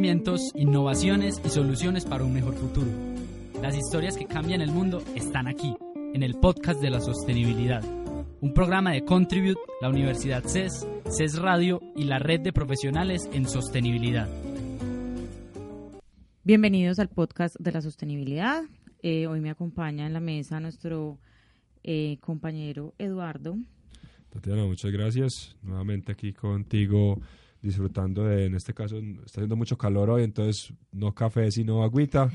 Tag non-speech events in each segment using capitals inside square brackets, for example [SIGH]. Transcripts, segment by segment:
Emprendimientos, innovaciones y soluciones para un mejor futuro. Las historias que cambian el mundo están aquí, en el podcast de la sostenibilidad. Un programa de Contribute, la Universidad CES, CES Radio y la red de profesionales en sostenibilidad. Bienvenidos al podcast de la sostenibilidad. Eh, hoy me acompaña en la mesa nuestro eh, compañero Eduardo. Tatiana, muchas gracias. Nuevamente aquí contigo disfrutando de, en este caso, está haciendo mucho calor hoy, entonces no café sino agüita,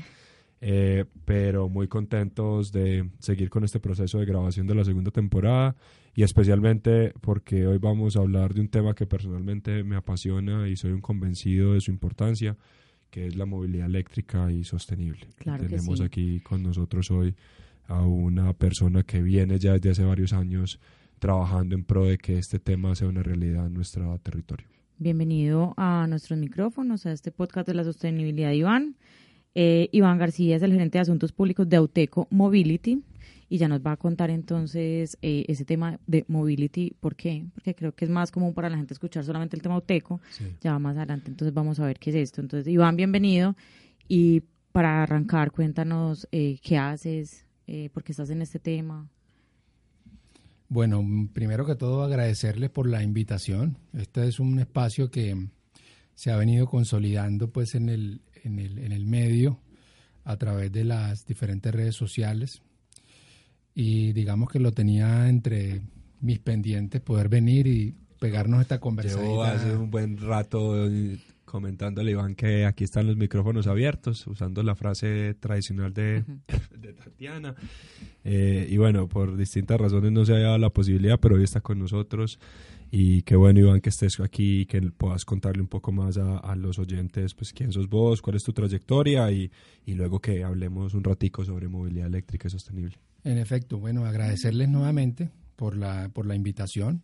eh, pero muy contentos de seguir con este proceso de grabación de la segunda temporada y especialmente porque hoy vamos a hablar de un tema que personalmente me apasiona y soy un convencido de su importancia, que es la movilidad eléctrica y sostenible. Tenemos aquí con nosotros hoy a una persona que viene ya desde hace varios años trabajando en pro de que este tema sea una realidad en nuestro territorio. Bienvenido a nuestros micrófonos, a este podcast de la sostenibilidad, Iván. Eh, Iván García es el gerente de asuntos públicos de Auteco Mobility y ya nos va a contar entonces eh, ese tema de mobility. ¿Por qué? Porque creo que es más común para la gente escuchar solamente el tema Auteco. Ya más adelante, entonces vamos a ver qué es esto. Entonces, Iván, bienvenido. Y para arrancar, cuéntanos eh, qué haces, por qué estás en este tema. Bueno, primero que todo agradecerles por la invitación. Este es un espacio que se ha venido consolidando pues en el, en el, en el medio a través de las diferentes redes sociales y digamos que lo tenía entre mis pendientes poder venir y pegarnos esta conversación. Llevo hace un buen rato comentándole, Iván, que aquí están los micrófonos abiertos, usando la frase tradicional de, [LAUGHS] Tatiana. Eh, y bueno, por distintas razones no se ha dado la posibilidad, pero hoy está con nosotros. Y qué bueno, Iván, que estés aquí y que puedas contarle un poco más a, los oyentes, pues quién sos vos, cuál es tu trayectoria y, y luego que hablemos un ratico sobre movilidad eléctrica y sostenible. En efecto, bueno, agradecerles nuevamente por la, por la invitación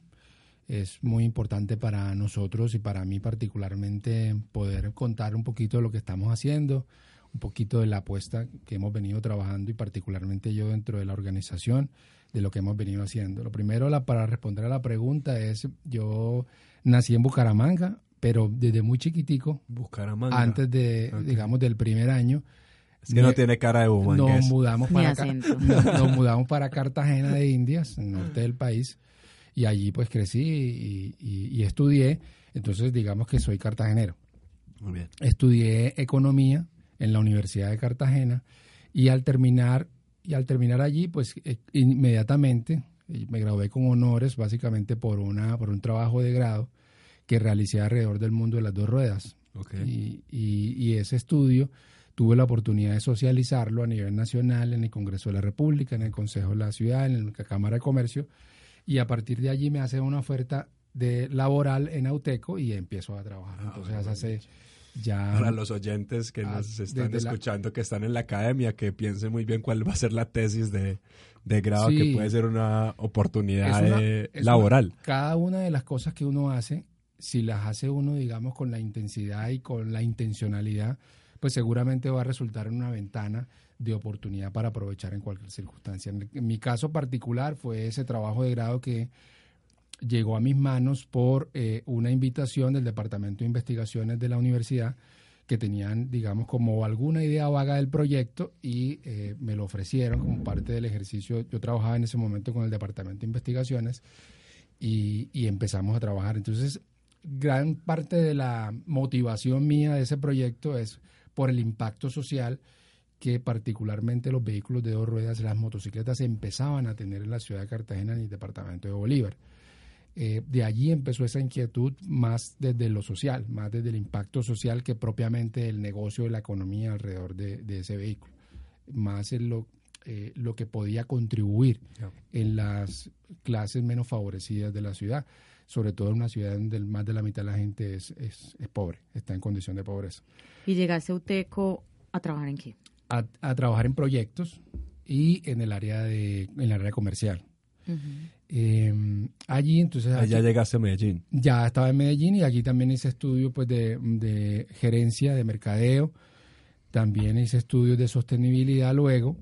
es muy importante para nosotros y para mí particularmente poder contar un poquito de lo que estamos haciendo, un poquito de la apuesta que hemos venido trabajando y particularmente yo dentro de la organización de lo que hemos venido haciendo. Lo primero la, para responder a la pregunta es, yo nací en Bucaramanga, pero desde muy chiquitico, Bucaramanga. antes de, digamos, del primer año, es que no tiene cara de Nos mudamos, para, [LAUGHS] nos mudamos para Cartagena de Indias, en el norte del país, y allí pues crecí y, estudié, entonces digamos que soy cartagenero. Muy bien. Estudié economía en la Universidad de Cartagena y al terminar y al terminar allí pues eh, inmediatamente eh, me gradué con honores básicamente por una por un trabajo de grado que realicé alrededor del mundo de las dos ruedas. Okay. Y, y, ese estudio tuve la oportunidad de socializarlo a nivel nacional en el Congreso de la República, en el Consejo de la Ciudad, en la Cámara de Comercio y a partir de allí me hace una oferta de laboral en Auteco y empiezo a trabajar. Ah, Entonces hace ya... Para los oyentes que nos están escuchando, que están en la academia, que piensen muy bien cuál va a ser la tesis de, grado, que puede ser una oportunidad laboral. cada una de las cosas que uno hace, si las hace uno, digamos, con la intensidad y con la intencionalidad, pues seguramente va a resultar en una ventana de oportunidad para aprovechar en cualquier circunstancia. En mi caso particular fue ese trabajo de grado que llegó a mis manos por eh, una invitación del Departamento de Investigaciones de la universidad que tenían, digamos, como alguna idea vaga del proyecto y eh, me lo ofrecieron como parte del ejercicio. Yo trabajaba en ese momento con el Departamento de Investigaciones y, y empezamos a trabajar. Entonces, gran parte de la motivación mía de ese proyecto es por el impacto social que particularmente los vehículos de dos ruedas, las motocicletas, empezaban a tener en la ciudad de Cartagena y el departamento de Bolívar. Eh, de allí empezó esa inquietud más desde lo social, más desde el impacto social que propiamente el negocio y la economía alrededor de, ese vehículo, más en lo, eh, lo que podía contribuir en las clases menos favorecidas de la ciudad sobre todo en una ciudad donde más de la mitad de la gente es, es, pobre, está en condición de pobreza. ¿Y llegaste a UTECO a trabajar en qué? A, trabajar en proyectos y en el área de, en el área comercial. Em, allí entonces... ya llegaste a Medellín. Ya estaba en Medellín y aquí también hice estudios pues, de, de gerencia, de mercadeo, también hice estudios de sostenibilidad luego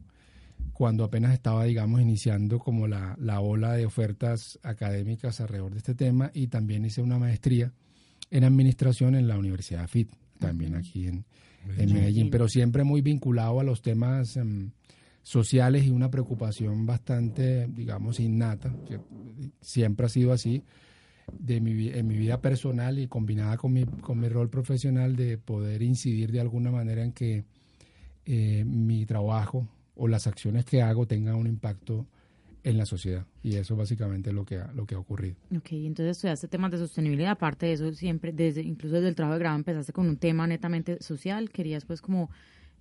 cuando apenas estaba, digamos, iniciando como la, la ola de ofertas académicas alrededor de este tema y también hice una maestría en administración en la Universidad FIT, también aquí en, Medellín, pero siempre muy vinculado a los temas em, sociales y una preocupación bastante, digamos, innata, que siempre ha sido así de mi, en mi vida personal y combinada con mi, con mi rol profesional de poder incidir de alguna manera en que eh, mi trabajo o las acciones que hago tengan un impacto en la sociedad. Y eso básicamente es lo que ha, lo que ha ocurrido. Ok, entonces estudiaste temas de sostenibilidad, aparte de eso siempre, desde incluso desde el trabajo de grado empezaste con un tema netamente social, querías pues como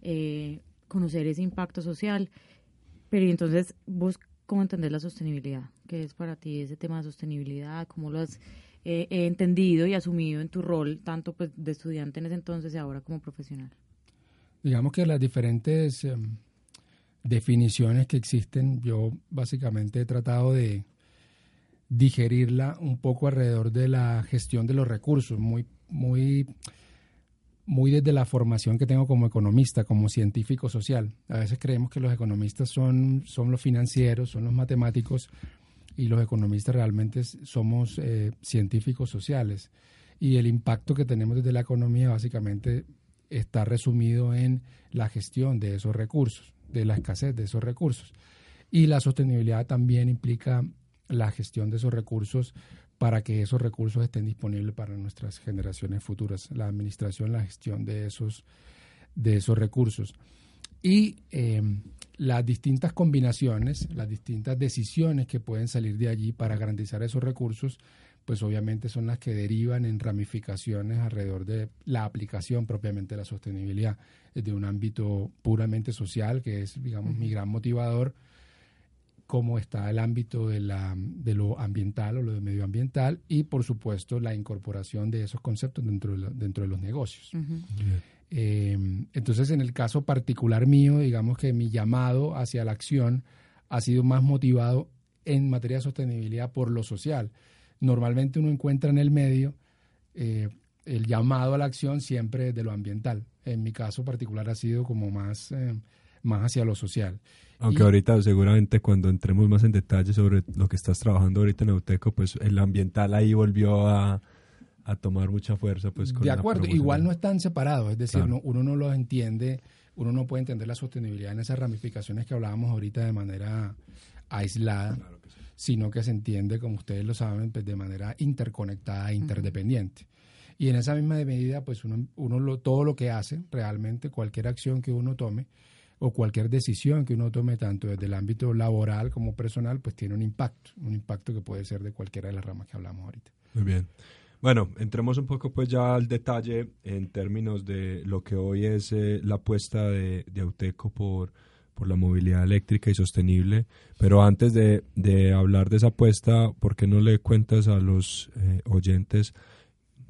eh, conocer ese impacto social, pero entonces vos, ¿cómo entender la sostenibilidad? ¿Qué es para ti ese tema de sostenibilidad? ¿Cómo lo has eh, entendido y asumido en tu rol, tanto pues de estudiante en ese entonces y ahora como profesional? Digamos que las diferentes... Em, definiciones que existen, yo básicamente he tratado de digerirla un poco alrededor de la gestión de los recursos, muy, muy, muy desde la formación que tengo como economista, como científico social. A veces creemos que los economistas son, son los financieros, son los matemáticos, y los economistas realmente somos eh, científicos sociales. Y el impacto que tenemos desde la economía básicamente está resumido en la gestión de esos recursos de la escasez de esos recursos. Y la sostenibilidad también implica la gestión de esos recursos para que esos recursos estén disponibles para nuestras generaciones futuras, la administración, la gestión de esos, de esos recursos. Y em, las distintas combinaciones, las distintas decisiones que pueden salir de allí para garantizar esos recursos, pues obviamente son las que derivan en ramificaciones alrededor de la aplicación propiamente de la sostenibilidad, de un ámbito puramente social, que es, digamos, mi gran motivador, como está el ámbito de, la, de lo ambiental o lo de medioambiental y, por supuesto, la incorporación de esos conceptos dentro de, dentro de los negocios. Em, entonces, en el caso particular mío, digamos que mi llamado hacia la acción ha sido más motivado en materia de sostenibilidad por lo social normalmente uno encuentra en el medio eh, el llamado a la acción siempre de lo ambiental. En mi caso particular ha sido como más, eh, más hacia lo social. Aunque ahorita seguramente cuando entremos más en detalle sobre lo que estás trabajando ahorita en Auteco, pues el ambiental ahí volvió a, tomar mucha fuerza. Pues, de acuerdo, igual no están separados, es decir, uno, no los entiende, uno no puede entender la sostenibilidad en esas ramificaciones que hablábamos ahorita de manera aislada sino que se entiende, como ustedes lo saben, pues de manera interconectada e interdependiente. Y en esa misma medida, pues uno, uno lo, todo lo que hace, realmente cualquier acción que uno tome o cualquier decisión que uno tome, tanto desde el ámbito laboral como personal, pues tiene un impacto, un impacto que puede ser de cualquiera de las ramas que hablamos ahorita. Muy bien. Bueno, entremos un poco pues ya al detalle en términos de lo que hoy es eh, la apuesta de, de Auteco por por la movilidad eléctrica y sostenible. Pero antes de, hablar de esa apuesta, ¿por qué no le cuentas a los eh, oyentes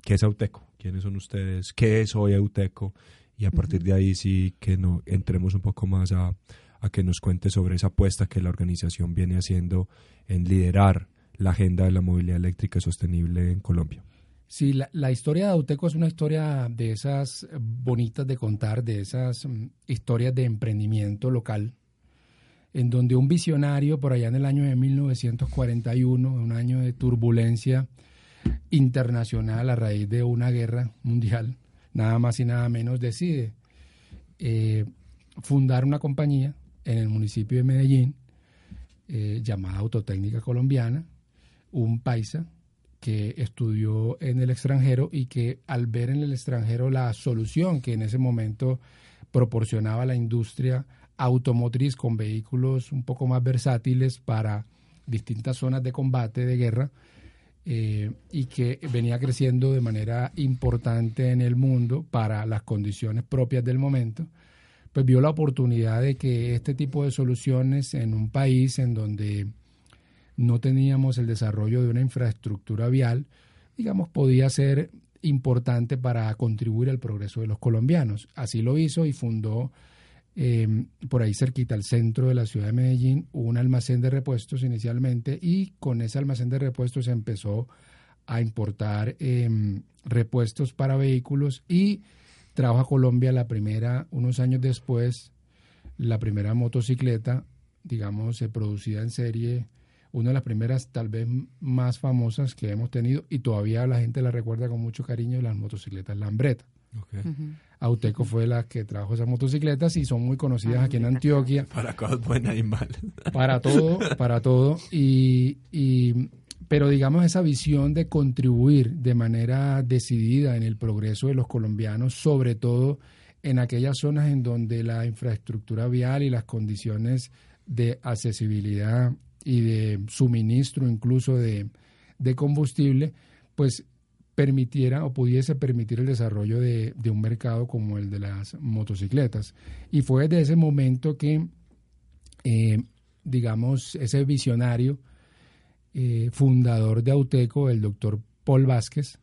qué es Auteco? ¿Quiénes son ustedes? ¿Qué es hoy Auteco? Y a partir de ahí sí que no entremos un poco más a, a que nos cuente sobre esa apuesta que la organización viene haciendo en liderar la agenda de la movilidad eléctrica sostenible en Colombia. Sí, la, historia de Auteco es una historia de esas bonitas de contar, de esas mm, historias de emprendimiento local, en donde un visionario por allá en el año de 1941, un año de turbulencia internacional a raíz de una guerra mundial, nada más y nada menos decide eh, fundar una compañía en el municipio de Medellín eh, llamada Autotécnica Colombiana, un paisa que estudió en el extranjero y que al ver en el extranjero la solución que en ese momento proporcionaba la industria automotriz con vehículos un poco más versátiles para distintas zonas de combate, de guerra, eh, y que venía creciendo de manera importante en el mundo para las condiciones propias del momento, pues vio la oportunidad de que este tipo de soluciones en un país en donde no teníamos el desarrollo de una infraestructura vial, digamos, podía ser importante para contribuir al progreso de los colombianos. Así lo hizo y fundó em, por ahí cerquita al centro de la ciudad de Medellín un almacén de repuestos inicialmente y con ese almacén de repuestos se empezó a importar em, repuestos para vehículos y trajo a Colombia la primera, unos años después, la primera motocicleta, digamos, producida en serie una de las primeras tal vez más famosas que hemos tenido y todavía la gente la recuerda con mucho cariño, las motocicletas Lambretta. Auteco fue la que trajo esas motocicletas y son muy conocidas ah, aquí en Antioquia. Para cosas buenas y malas. Para todo, [LAUGHS] para todo. Y, y, pero digamos esa visión de contribuir de manera decidida en el progreso de los colombianos, sobre todo en aquellas zonas en donde la infraestructura vial y las condiciones de accesibilidad y de suministro incluso de, combustible, pues permitiera o pudiese permitir el desarrollo de, un mercado como el de las motocicletas. Y fue desde ese momento que, eh, digamos, ese visionario eh, fundador de Auteco, el doctor Paul Vázquez,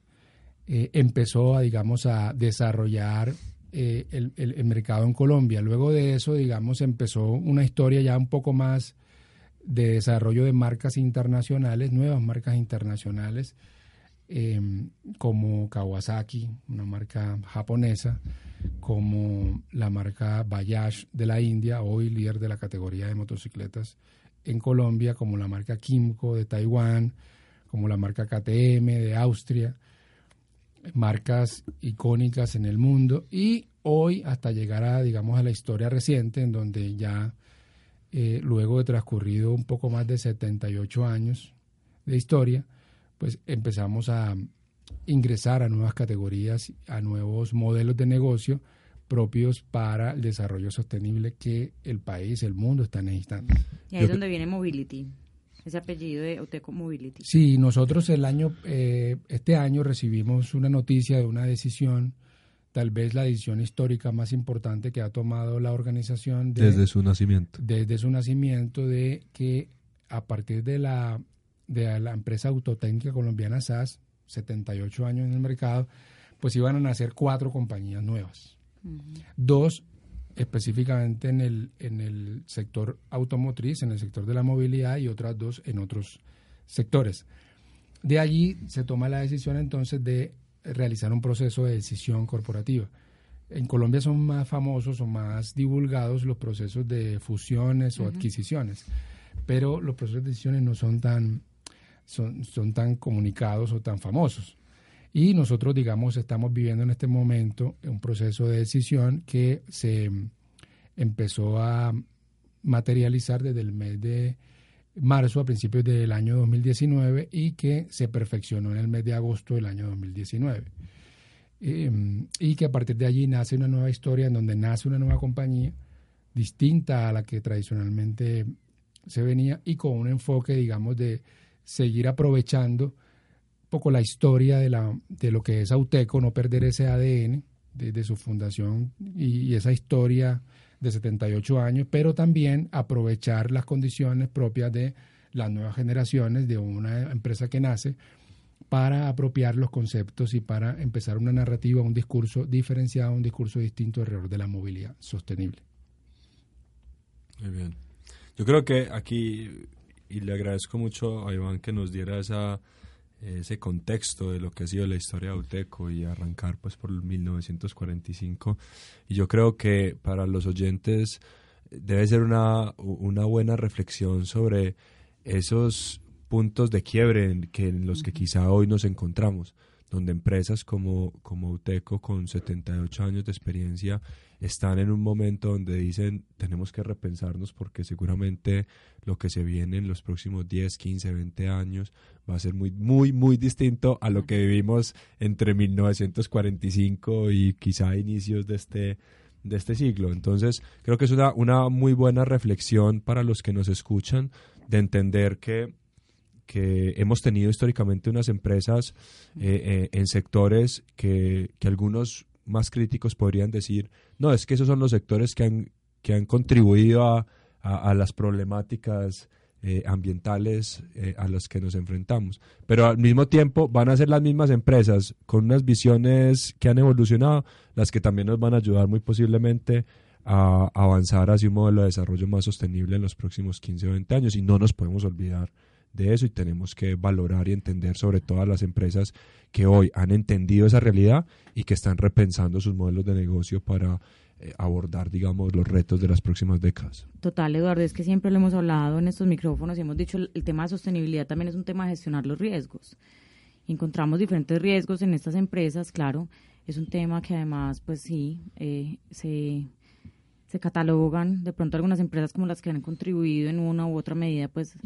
eh, empezó a, digamos, a desarrollar el, el, mercado en Colombia. Luego de eso, digamos, empezó una historia ya un poco más de desarrollo de marcas internacionales, nuevas marcas internacionales, em, como Kawasaki, una marca japonesa, como la marca Bayash de la India, hoy líder de la categoría de motocicletas en Colombia, como la marca Kimco de Taiwán, como la marca KTM de Austria, marcas icónicas en el mundo. Y hoy hasta llegar a, digamos, a la historia reciente en donde ya eh, luego de transcurrido un poco más de 78 años de historia, pues empezamos a ingresar a nuevas categorías, a nuevos modelos de negocio propios para el desarrollo sostenible que el país, el mundo está necesitando. Y ahí es donde viene Mobility, ese apellido de Oteco Mobility. Sí, nosotros el año, eh, este año recibimos una noticia de una decisión tal vez la decisión histórica más importante que ha tomado la organización desde su nacimiento. Desde su nacimiento de que a partir de la, de la empresa autotécnica colombiana SAS, 78 años en el mercado, pues iban a nacer cuatro compañías nuevas. Dos específicamente en el, en el sector automotriz, en el sector de la movilidad y otras dos en otros sectores. De allí se toma la decisión entonces de realizar un proceso de decisión corporativa. En Colombia son más famosos o más divulgados los procesos de fusiones o adquisiciones, pero los procesos de decisiones no son tan, son, son tan comunicados o tan famosos. Y nosotros, digamos, estamos viviendo en este momento un proceso de decisión que se empezó a materializar desde el mes de marzo a principios del año 2019 y que se perfeccionó en el mes de agosto del año 2019. Em, y que a partir de allí nace una nueva historia en donde nace una nueva compañía distinta a la que tradicionalmente se venía y con un enfoque, digamos, de seguir aprovechando un poco la historia de, la, de lo que es Auteco, no perder ese ADN desde su fundación y esa historia de 78 años, pero también aprovechar las condiciones propias de las nuevas generaciones de una empresa que nace para apropiar los conceptos y para empezar una narrativa, un discurso diferenciado, un discurso distinto alrededor de la movilidad sostenible. Muy bien. Yo creo que aquí, y le agradezco mucho a Iván que nos diera esa ese contexto de lo que ha sido la historia de Auteco y arrancar pues por 1945 y yo creo que para los oyentes debe ser una, una buena reflexión sobre esos puntos de quiebre en, que, en los que quizá hoy nos encontramos donde empresas como, como Uteco con 78 años de experiencia están en un momento donde dicen tenemos que repensarnos porque seguramente lo que se viene en los próximos 10, 15, 20 años va a ser muy, muy, muy distinto a lo que vivimos entre 1945 y quizá inicios de este, de este siglo. Entonces, creo que es una, una muy buena reflexión para los que nos escuchan de entender que que hemos tenido históricamente unas empresas eh, eh, en sectores que, que, algunos más críticos podrían decir, no, es que esos son los sectores que han, que han contribuido a, a, las problemáticas eh, ambientales a los que nos enfrentamos. Pero al mismo tiempo van a ser las mismas empresas con unas visiones que han evolucionado las que también nos van a ayudar muy posiblemente a avanzar hacia un modelo de desarrollo más sostenible en los próximos 15 o 20 años y no nos podemos olvidar de eso y tenemos que valorar y entender sobre todas las empresas que hoy han entendido esa realidad y que están repensando sus modelos de negocio para eh, abordar, digamos, los retos de las próximas décadas. Total, Eduardo, es que siempre lo hemos hablado en estos micrófonos y hemos dicho el, tema de sostenibilidad también es un tema de gestionar los riesgos. Encontramos diferentes riesgos en estas empresas, claro, es un tema que además, pues sí, eh, se, se catalogan de pronto algunas empresas como las que han contribuido en una u otra medida, pues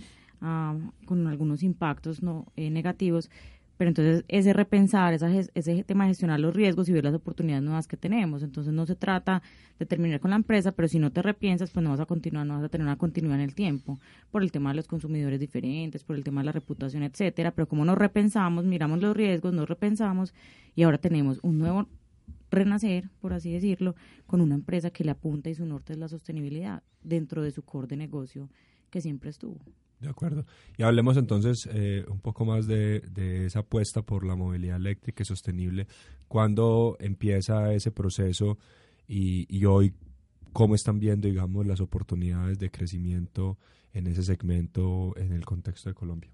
con algunos impactos no eh, negativos, pero entonces ese repensar, esa, ese tema de gestionar los riesgos y ver las oportunidades nuevas que tenemos. Entonces no se trata de terminar con la empresa, pero si no te repiensas, pues no vas a continuar, no vas a tener una continuidad en el tiempo, por el tema de los consumidores diferentes, por el tema de la reputación, etcétera. Pero como nos repensamos, miramos los riesgos, nos repensamos y ahora tenemos un nuevo renacer, por así decirlo, con una empresa que le apunta y su norte es la sostenibilidad dentro de su core de negocio que siempre estuvo. De acuerdo. Y hablemos entonces eh, un poco más de, esa apuesta por la movilidad eléctrica y sostenible. ¿Cuándo empieza ese proceso y, hoy cómo están viendo, digamos, las oportunidades de crecimiento en ese segmento en el contexto de Colombia?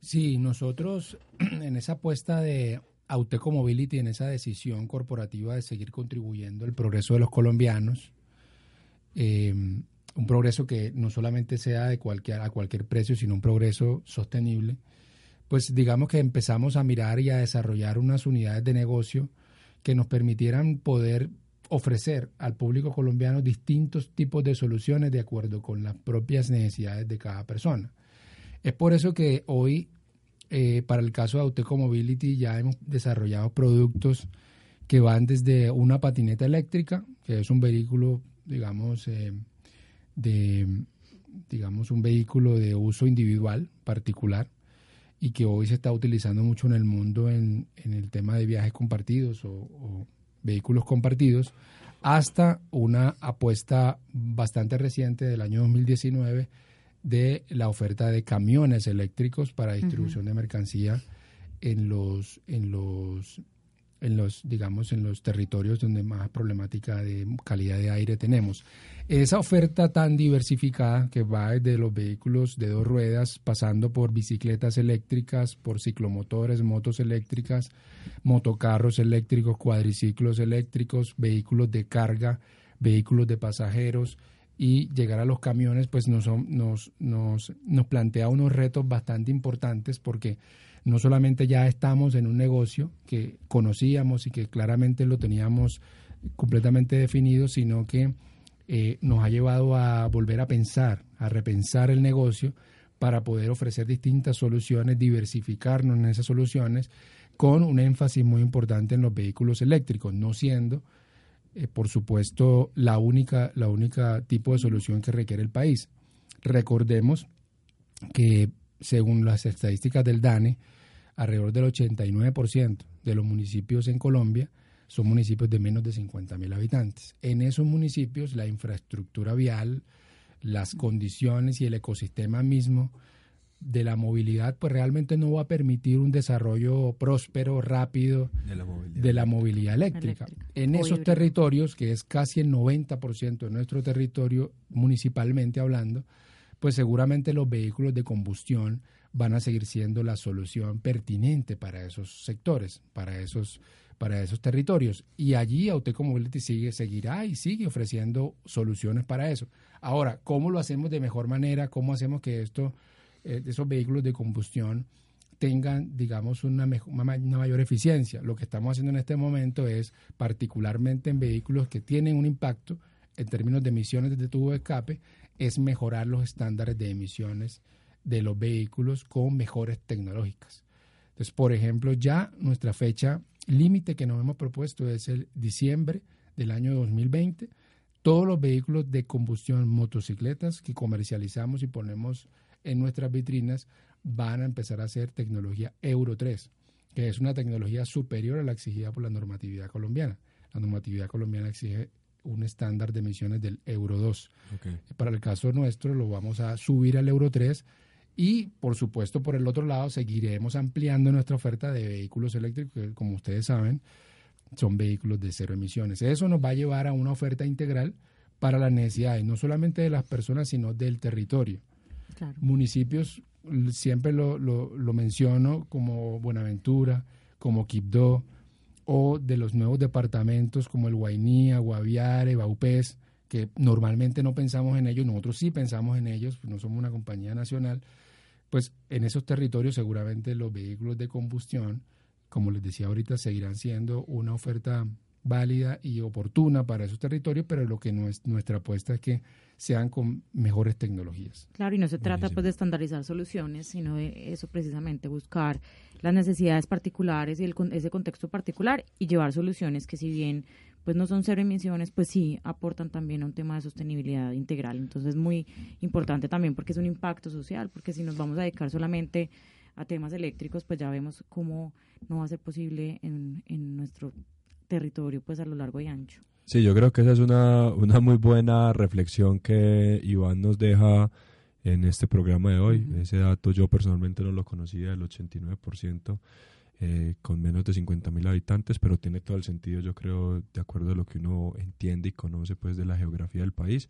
Sí, nosotros [CLEARS THROAT] en esa apuesta de Auteco Mobility, en esa decisión corporativa de seguir contribuyendo al progreso de los colombianos, eh, un progreso que no solamente sea de cualquier, a cualquier precio, sino un progreso sostenible, pues digamos que empezamos a mirar y a desarrollar unas unidades de negocio que nos permitieran poder ofrecer al público colombiano distintos tipos de soluciones de acuerdo con las propias necesidades de cada persona. Es por eso que hoy, eh, para el caso de Auteco Mobility, ya hemos desarrollado productos que van desde una patineta eléctrica, que es un vehículo, digamos, eh, de, digamos, un vehículo de uso individual, particular, y que hoy se está utilizando mucho en el mundo en, en el tema de viajes compartidos o, vehículos compartidos, hasta una apuesta bastante reciente del año 2019 de la oferta de camiones eléctricos para distribución de mercancía en los en los en los, digamos, en los territorios donde más problemática de calidad de aire tenemos. Esa oferta tan diversificada que va desde los vehículos de dos ruedas, pasando por bicicletas eléctricas, por ciclomotores, motos eléctricas, motocarros eléctricos, cuadriciclos eléctricos, vehículos de carga, vehículos de pasajeros y llegar a los camiones, pues nos, nos, nos, nos plantea unos retos bastante importantes porque no solamente ya estamos en un negocio que conocíamos y que claramente lo teníamos completamente definido, sino que eh, nos ha llevado a volver a pensar, a repensar el negocio para poder ofrecer distintas soluciones, diversificarnos en esas soluciones, con un énfasis muy importante en los vehículos eléctricos, no siendo, eh, por supuesto, la única, la única tipo de solución que requiere el país. Recordemos que según las estadísticas del DANE, alrededor del 89% de los municipios en Colombia son municipios de menos de 50 mil habitantes. En esos municipios la infraestructura vial, las condiciones y el ecosistema mismo de la movilidad, pues realmente no va a permitir un desarrollo próspero, rápido de la movilidad, eléctrica. En esos territorios, que es casi el 90% de nuestro territorio municipalmente hablando, pues seguramente los vehículos de combustión van a seguir siendo la solución pertinente para esos sectores, para esos, para esos territorios. Y allí Auteco Mobility sigue, seguirá y sigue ofreciendo soluciones para eso. Ahora, ¿cómo lo hacemos de mejor manera? ¿Cómo hacemos que esto, eh, esos vehículos de combustión tengan, digamos, una, una mayor eficiencia? Lo que estamos haciendo en este momento es, particularmente en vehículos que tienen un impacto en términos de emisiones de tubo de escape, es mejorar los estándares de emisiones de los vehículos con mejores tecnológicas. Entonces, por ejemplo, ya nuestra fecha límite que nos hemos propuesto es el diciembre del año 2020. Todos los vehículos de combustión, motocicletas que comercializamos y ponemos en nuestras vitrinas van a empezar a ser tecnología Euro 3, que es una tecnología superior a la exigida por la normatividad colombiana. La normatividad colombiana exige un estándar de emisiones del Euro 2. Para el caso nuestro lo vamos a subir al Euro 3 y por supuesto por el otro lado seguiremos ampliando nuestra oferta de vehículos eléctricos, que como ustedes saben son vehículos de cero emisiones. Eso nos va a llevar a una oferta integral para las necesidades, no solamente de las personas, sino del territorio. Municipios, siempre lo, lo, lo menciono como Buenaventura, como Quibdó, o de los nuevos departamentos como el Guainía, Guaviare, Baupés, que normalmente no pensamos en ellos, nosotros sí pensamos en ellos, pues no somos una compañía nacional, pues en esos territorios seguramente los vehículos de combustión, como les decía ahorita, seguirán siendo una oferta válida y oportuna para esos territorios, pero lo que no es, nuestra apuesta es que sean con mejores tecnologías. Claro, y no se trata pues de estandarizar soluciones, sino de eso precisamente, buscar las necesidades particulares y el, ese contexto particular y llevar soluciones que si bien pues no son cero emisiones, pues sí aportan también a un tema de sostenibilidad integral. Entonces es muy importante también porque es un impacto social, porque si nos vamos a dedicar solamente a temas eléctricos, pues ya vemos cómo no va a ser posible en, en nuestro territorio pues a lo largo y ancho. Sí, yo creo que esa es una, una muy buena reflexión que Iván nos deja en este programa de hoy. Ese dato yo personalmente no lo conocía, el 89%, eh, con menos de 50 mil habitantes, pero tiene todo el sentido, yo creo, de acuerdo a lo que uno entiende y conoce pues de la geografía del país.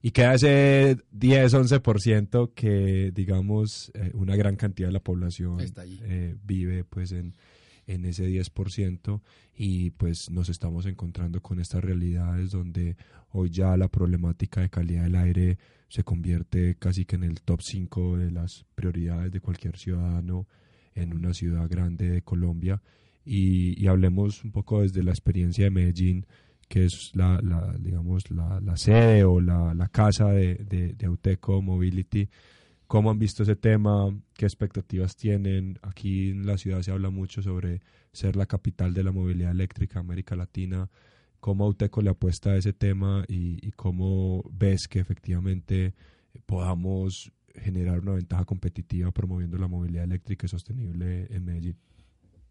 Y queda ese 10-11% que, digamos, eh, una gran cantidad de la población eh, vive pues en, en ese 10% y pues nos estamos encontrando con estas realidades donde hoy ya la problemática de calidad del aire se convierte casi que en el top 5 de las prioridades de cualquier ciudadano en una ciudad grande de Colombia. Y, hablemos un poco desde la experiencia de Medellín que es la, digamos la, sede o la, la casa de, de, de Auteco Mobility ¿Cómo han visto ese tema? ¿Qué expectativas tienen? Aquí en la ciudad se habla mucho sobre ser la capital de la movilidad eléctrica América Latina. ¿Cómo Auteco le apuesta a ese tema y, cómo ves que efectivamente podamos generar una ventaja competitiva promoviendo la movilidad eléctrica y sostenible en Medellín?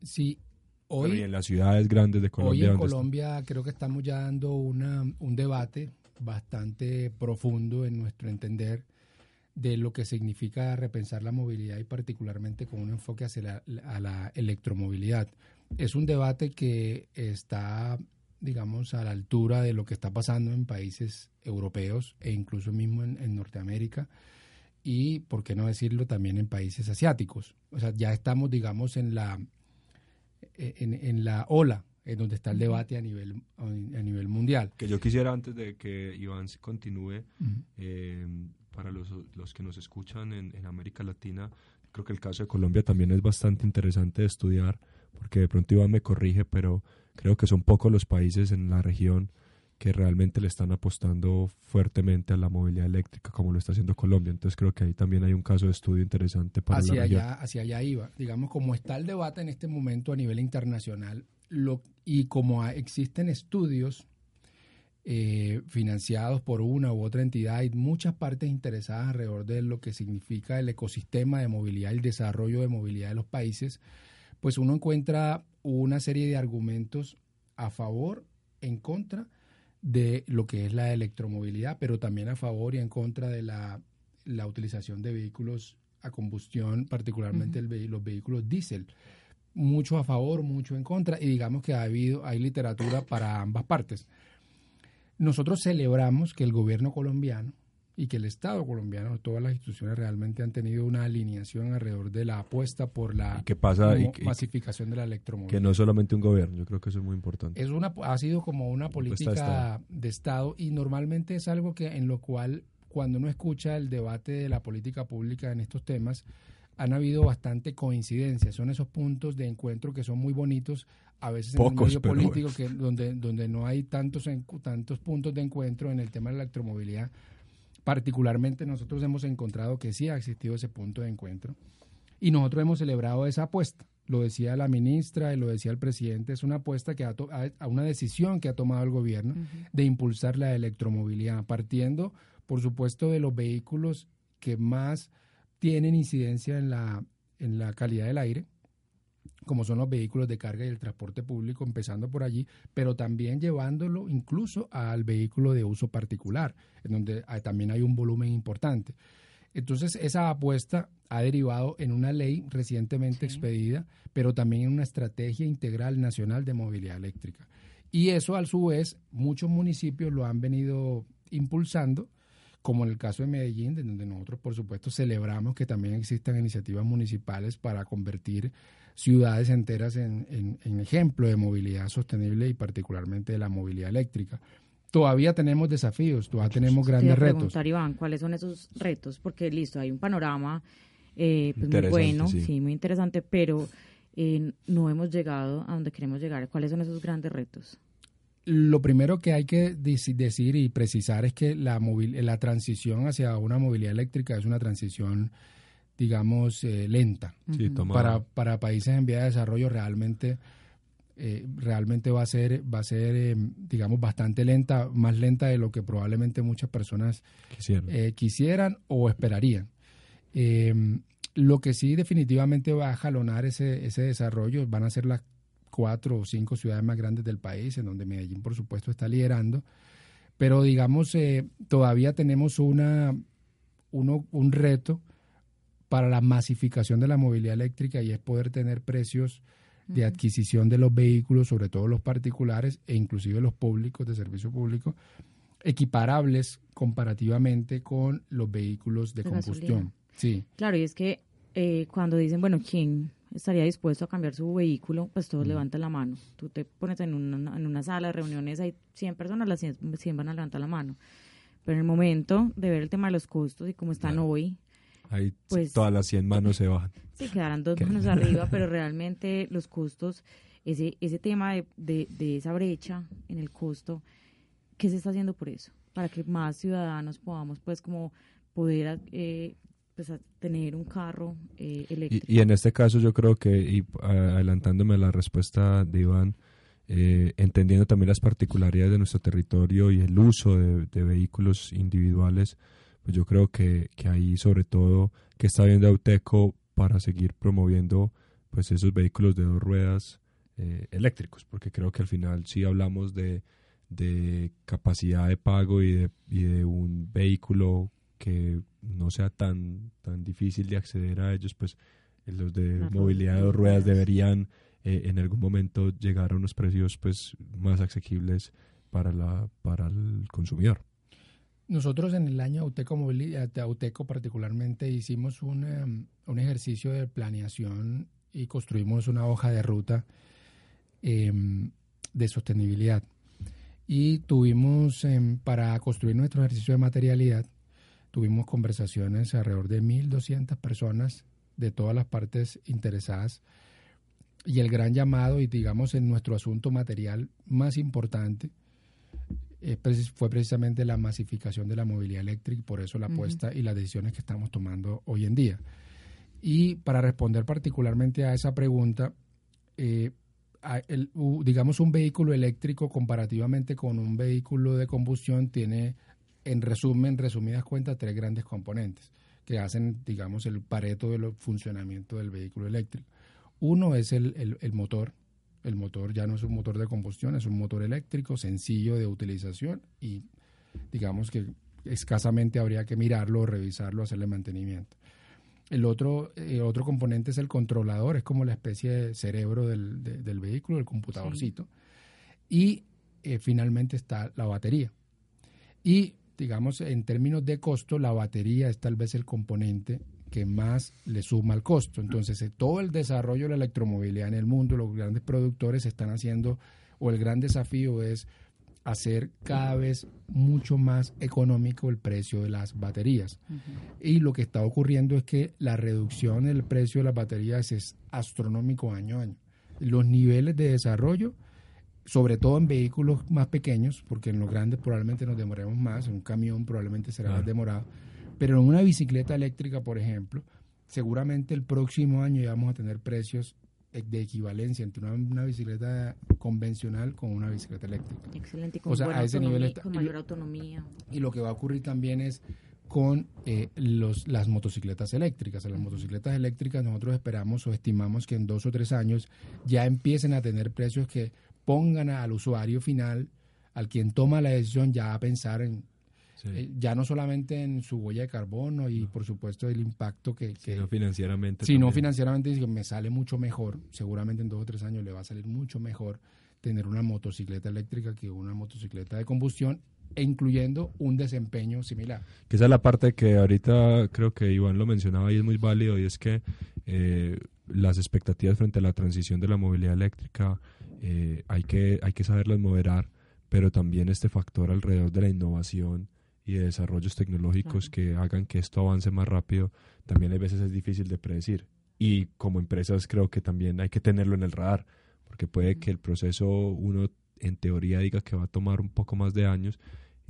Sí, hoy... Y en las ciudades grandes de Colombia. Hoy en Colombia creo que estamos ya dando una, un debate bastante profundo en nuestro entender de lo que significa repensar la movilidad y particularmente con un enfoque hacia la, a la electromovilidad. Es un debate que está, digamos, a la altura de lo que está pasando en países europeos e incluso mismo en, Norteamérica y, por qué no decirlo, también en países asiáticos. O sea, ya estamos, digamos, en la, en, en la ola en donde está el debate a nivel, a nivel mundial. Que yo quisiera, antes de que Iván continúe, para los, los que nos escuchan en, en, América Latina, creo que el caso de Colombia también es bastante interesante de estudiar, porque de pronto Iván me corrige, pero creo que son pocos los países en la región que realmente le están apostando fuertemente a la movilidad eléctrica como lo está haciendo Colombia. Entonces creo que ahí también hay un caso de estudio interesante para hacia la región. Allá, hacia allá iba. Digamos, como está el debate en este momento a nivel internacional lo, y como existen estudios eh, financiados por una u otra entidad. Hay muchas partes interesadas alrededor de lo que significa el ecosistema de movilidad, el desarrollo de movilidad de los países. Pues uno encuentra una serie de argumentos a favor, en contra de lo que es la electromovilidad, pero también a favor y en contra de la, la utilización de vehículos a combustión, particularmente los vehículos diésel. Mucho a favor, mucho en contra, y digamos que ha habido, hay literatura para ambas partes. Nosotros celebramos que el gobierno colombiano y que el Estado colombiano, todas las instituciones realmente han tenido una alineación alrededor de la apuesta por la pasa, masificación de la electromovilidad. Que no es solamente un gobierno, yo creo que eso es muy importante. Es una, ha sido como una política de Estado. y normalmente es algo que en lo cual cuando uno escucha el debate de la política pública en estos temas, han habido bastante coincidencias. Son esos puntos de encuentro que son muy bonitos, a veces en el medio político, que, donde, donde no hay tantos, tantos puntos de encuentro en el tema de la electromovilidad. Particularmente nosotros hemos encontrado que sí ha existido ese punto de encuentro y nosotros hemos celebrado esa apuesta. Lo decía la ministra y lo decía el presidente, es una apuesta que a una decisión que ha tomado el gobierno de impulsar la electromovilidad, partiendo, por supuesto, de los vehículos que más tienen incidencia en la, en la calidad del aire, como son los vehículos de carga y el transporte público, empezando por allí, pero también llevándolo incluso al vehículo de uso particular, en donde también hay un volumen importante. Entonces, esa apuesta ha derivado en una ley recientemente expedida, pero también en una estrategia integral nacional de movilidad eléctrica. Y eso, a su vez, muchos municipios lo han venido impulsando, como en el caso de Medellín, de donde nosotros, por supuesto, celebramos que también existan iniciativas municipales para convertir ciudades enteras en, en ejemplo de movilidad sostenible y particularmente de la movilidad eléctrica todavía tenemos desafíos, todavía tenemos grandes retos. preguntar, Iván, ¿cuáles son esos retos? Porque listo, hay un panorama eh, pues muy bueno, sí. muy interesante, pero eh, no hemos llegado a donde queremos llegar. ¿Cuáles son esos grandes retos? Lo primero que hay que decir y precisar es que la, la transición hacia una movilidad eléctrica es una transición, digamos, eh, lenta. para, para países en vía de desarrollo realmente eh, realmente va a ser, va a ser eh, digamos, bastante lenta, más lenta de lo que probablemente muchas personas eh, quisieran o esperarían. lo que sí definitivamente va a jalonar ese, ese desarrollo van a ser las cuatro o cinco ciudades más grandes del país, en donde Medellín, por supuesto, está liderando. Pero, digamos, todavía tenemos una, uno, un reto para la masificación de la movilidad eléctrica y es poder tener precios de adquisición de los vehículos, sobre todo los particulares e inclusive los públicos de servicio público, equiparables comparativamente con los vehículos de, combustión. Sí. Claro, y es que eh, cuando dicen, bueno, ¿quién estaría dispuesto a cambiar su vehículo? Pues todos levantan la mano. Tú te pones en una, en una sala de reuniones, hay 100 personas, las 100, van a levantar la mano. Pero en el momento de ver el tema de los costos y cómo están hoy, Ahí pues, todas las 100 manos se bajan. [LAUGHS] Sí, quedarán dos [LAUGHS] manos arriba, pero [LAUGHS] realmente los costos, ese, ese tema de, de, esa brecha en el costo, ¿qué se está haciendo por eso? Para que más ciudadanos podamos, pues, como poder eh, pues, tener un carro eh, eléctrico. Y, en este caso yo creo que, y adelantándome a la respuesta de Iván, eh, entendiendo también las particularidades de nuestro territorio y el uso de, de vehículos individuales, pues yo creo que, que ahí sobre todo que está viendo Auteco para seguir promoviendo pues esos vehículos de dos ruedas eh, eléctricos, porque creo que al final si hablamos de, de capacidad de pago y de, y de un vehículo que no sea tan, tan difícil de acceder a ellos, pues eh, los de movilidad de ruedas deberían eh, en algún momento llegar a unos precios pues más asequibles para, la, para el consumidor. Nosotros en el año Auteco Movilidad, Auteco particularmente, hicimos un, em, un, ejercicio de planeación y construimos una hoja de ruta em, de sostenibilidad. Y tuvimos, em, para construir nuestro ejercicio de materialidad, tuvimos conversaciones alrededor de 1.200 personas de todas las partes interesadas. Y el gran llamado, y digamos en nuestro asunto material más importante, fue precisamente la masificación de la movilidad eléctrica y por eso la apuesta y las decisiones que estamos tomando hoy en día. Y para responder particularmente a esa pregunta, eh, digamos un vehículo eléctrico comparativamente con un vehículo de combustión tiene, en resumen, resumidas cuentas, tres grandes componentes que hacen, digamos, el pareto del funcionamiento del vehículo eléctrico. Uno es el, el motor, el motor ya no es un motor de combustión, es un motor eléctrico sencillo de utilización y digamos que escasamente habría que mirarlo, revisarlo, hacerle mantenimiento. El otro, eh, otro componente es el controlador, es como la especie de cerebro del, del vehículo, el computadorcito. Y eh, finalmente está la batería. Y digamos, en términos de costo, la batería es tal vez el componente que más le suma al costo. Entonces, eh, todo el desarrollo de la electromovilidad en el mundo, los grandes productores están haciendo, o el gran desafío es hacer cada vez mucho más económico el precio de las baterías. Y lo que está ocurriendo es que la reducción del precio de las baterías es astronómico año a año. Los niveles de desarrollo, sobre todo en vehículos más pequeños, porque en los grandes probablemente nos demoremos más, en un camión probablemente será más demorado, pero en una bicicleta eléctrica, por ejemplo, seguramente el próximo año ya vamos a tener precios de equivalencia entre una, bicicleta convencional con una bicicleta eléctrica. Excelente, con, o sea, a ese nivel con mayor autonomía. Y lo que va a ocurrir también es con eh, los, las motocicletas eléctricas. las motocicletas eléctricas nosotros esperamos o estimamos que en dos o tres años ya empiecen a tener precios que pongan al usuario final, al quien toma la decisión, ya a pensar en, eh, ya no solamente en su huella de carbono y por supuesto el impacto que... que sino financieramente. Sino financieramente me sale mucho mejor, seguramente en dos o tres años le va a salir mucho mejor tener una motocicleta eléctrica que una motocicleta de combustión e incluyendo un desempeño similar. Que esa es la parte que ahorita creo que Iván lo mencionaba y es muy válido y es que eh, las expectativas frente a la transición de la movilidad eléctrica eh, hay, que, hay que saberlas moderar, pero también este factor alrededor de la innovación y de desarrollos tecnológicos que hagan que esto avance más rápido, también a veces es difícil de predecir. Y como empresas creo que también hay que tenerlo en el radar, porque puede que el proceso uno en teoría diga que va a tomar un poco más de años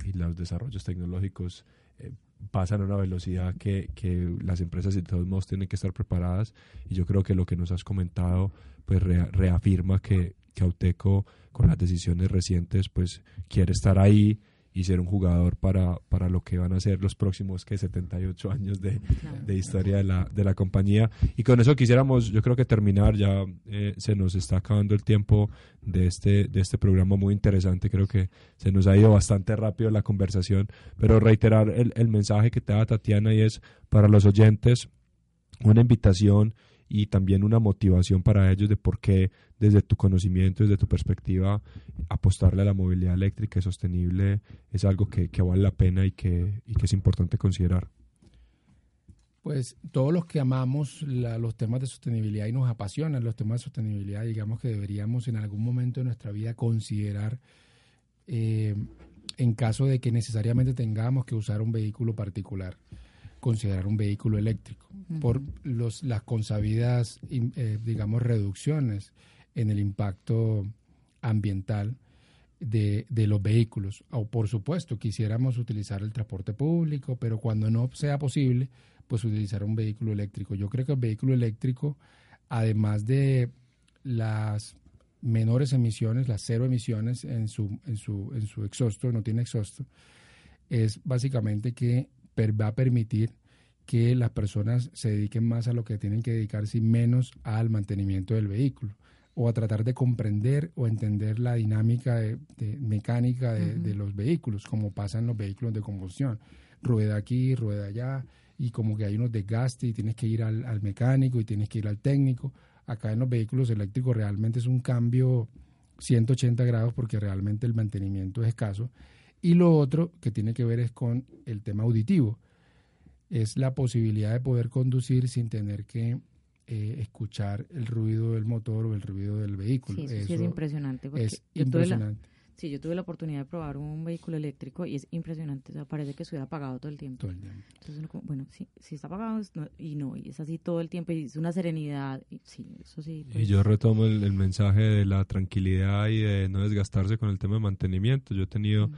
y los desarrollos tecnológicos eh, pasan a una velocidad que, que, las empresas de todos modos tienen que estar preparadas. Y yo creo que lo que nos has comentado pues reafirma que, que Auteco con las decisiones recientes pues quiere estar ahí y ser un jugador para, para lo que van a ser los próximos que 78 años de, de historia de la, de la compañía. Y con eso quisiéramos, yo creo que terminar, ya eh, se nos está acabando el tiempo de este, de este programa muy interesante, creo que se nos ha ido bastante rápido la conversación, pero reiterar el, el mensaje que te da Tatiana y es para los oyentes una invitación y también una motivación para ellos de por qué desde tu conocimiento, desde tu perspectiva, apostarle a la movilidad eléctrica y sostenible es algo que, vale la pena y que, es importante considerar. Pues todos los que amamos los temas de sostenibilidad y nos apasionan los temas de sostenibilidad, digamos que deberíamos en algún momento de nuestra vida considerar, eh, en caso de que necesariamente tengamos que usar un vehículo particular, considerar un vehículo eléctrico por los, las consabidas, eh, digamos, reducciones en el impacto ambiental de, de, los vehículos. O por supuesto, quisiéramos utilizar el transporte público, pero cuando no sea posible, pues utilizar un vehículo eléctrico. Yo creo que el vehículo eléctrico, además de las menores emisiones, las cero emisiones en su, en su, en su exhausto, no tiene exhausto, es básicamente que va a permitir que las personas se dediquen más a lo que tienen que dedicarse y menos al mantenimiento del vehículo o a tratar de comprender o entender la dinámica de, mecánica de, los vehículos, como pasa en los vehículos de combustión. Rueda aquí, rueda allá, y como que hay unos desgastes y tienes que ir al, al mecánico y tienes que ir al técnico. Acá en los vehículos eléctricos realmente es un cambio 180 grados porque realmente el mantenimiento es escaso y lo otro que tiene que ver es con el tema auditivo. Es la posibilidad de poder conducir sin tener que eh, escuchar el ruido del motor o el ruido del vehículo. Sí, eso, sí es impresionante. Es impresionante. sí, yo tuve la oportunidad de probar un vehículo eléctrico y es impresionante. O sea, parece que estuviera apagado todo el tiempo. Todo el tiempo. Entonces, bueno, sí, sí está apagado y no, y es así todo el tiempo y es una serenidad. Y, sí, eso sí. Y yo pues retomo el, mensaje de la tranquilidad y de no desgastarse con el tema de mantenimiento. Yo he tenido... Mm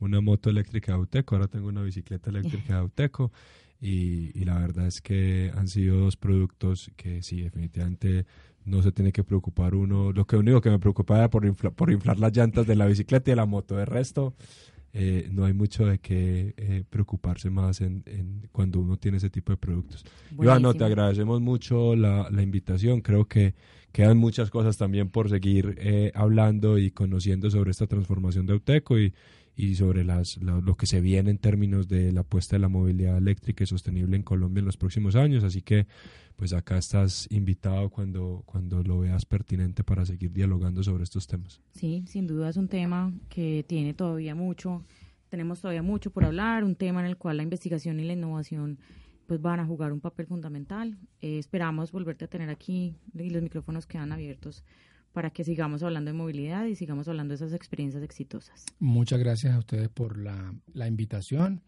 una moto eléctrica de Auteco, ahora tengo una bicicleta eléctrica de Auteco y, y, la verdad es que han sido dos productos que sí, definitivamente no se tiene que preocupar uno. Lo que único que me preocupaba era por, infla, por inflar las llantas de la bicicleta y de la moto. De resto, eh, no hay mucho de qué eh, preocuparse más en, en, cuando uno tiene ese tipo de productos. Iván, te agradecemos mucho la, la, invitación. Creo que quedan muchas cosas también por seguir eh, hablando y conociendo sobre esta transformación de Auteco y, y sobre las, lo, que se viene en términos de la apuesta de la movilidad eléctrica y sostenible en Colombia en los próximos años. Así que pues acá estás invitado cuando, cuando lo veas pertinente para seguir dialogando sobre estos temas. Sí, sin duda es un tema que tiene todavía mucho, tenemos todavía mucho por hablar, un tema en el cual la investigación y la innovación pues van a jugar un papel fundamental. Eh, esperamos volverte a tener aquí y los micrófonos quedan abiertos para que sigamos hablando de movilidad y sigamos hablando de esas experiencias exitosas. Muchas gracias a ustedes por la, la invitación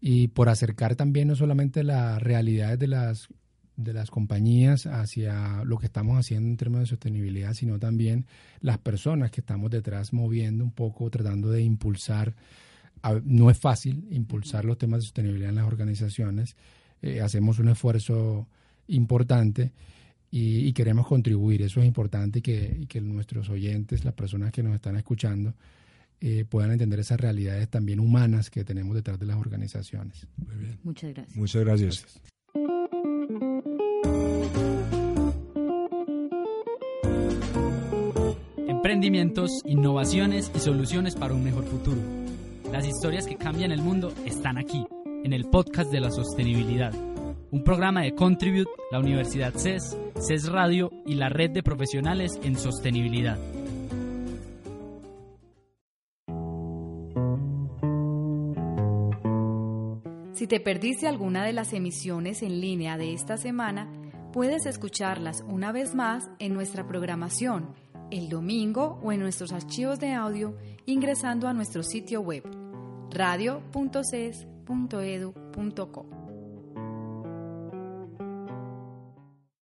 y por acercar también no solamente las realidades de las de las compañías hacia lo que estamos haciendo en términos de sostenibilidad, sino también las personas que estamos detrás moviendo un poco, tratando de impulsar. No es fácil impulsar los temas de sostenibilidad en las organizaciones. Eh, hacemos un esfuerzo importante y, queremos contribuir. Eso es importante que, que nuestros oyentes, las personas que nos están escuchando, eh, puedan entender esas realidades también humanas que tenemos detrás de las organizaciones. Muy bien. Muchas gracias. Muchas gracias. Emprendimientos, innovaciones y soluciones para un mejor futuro. Las historias que cambian el mundo están aquí, en el podcast de la sostenibilidad. Un programa de Contribute, la Universidad CES, CES Radio y la red de profesionales en sostenibilidad. Si te perdiste alguna de las emisiones en línea de esta semana, puedes escucharlas una vez más en nuestra programación el domingo o en nuestros archivos de audio ingresando a nuestro sitio web radio.ces.edu.co.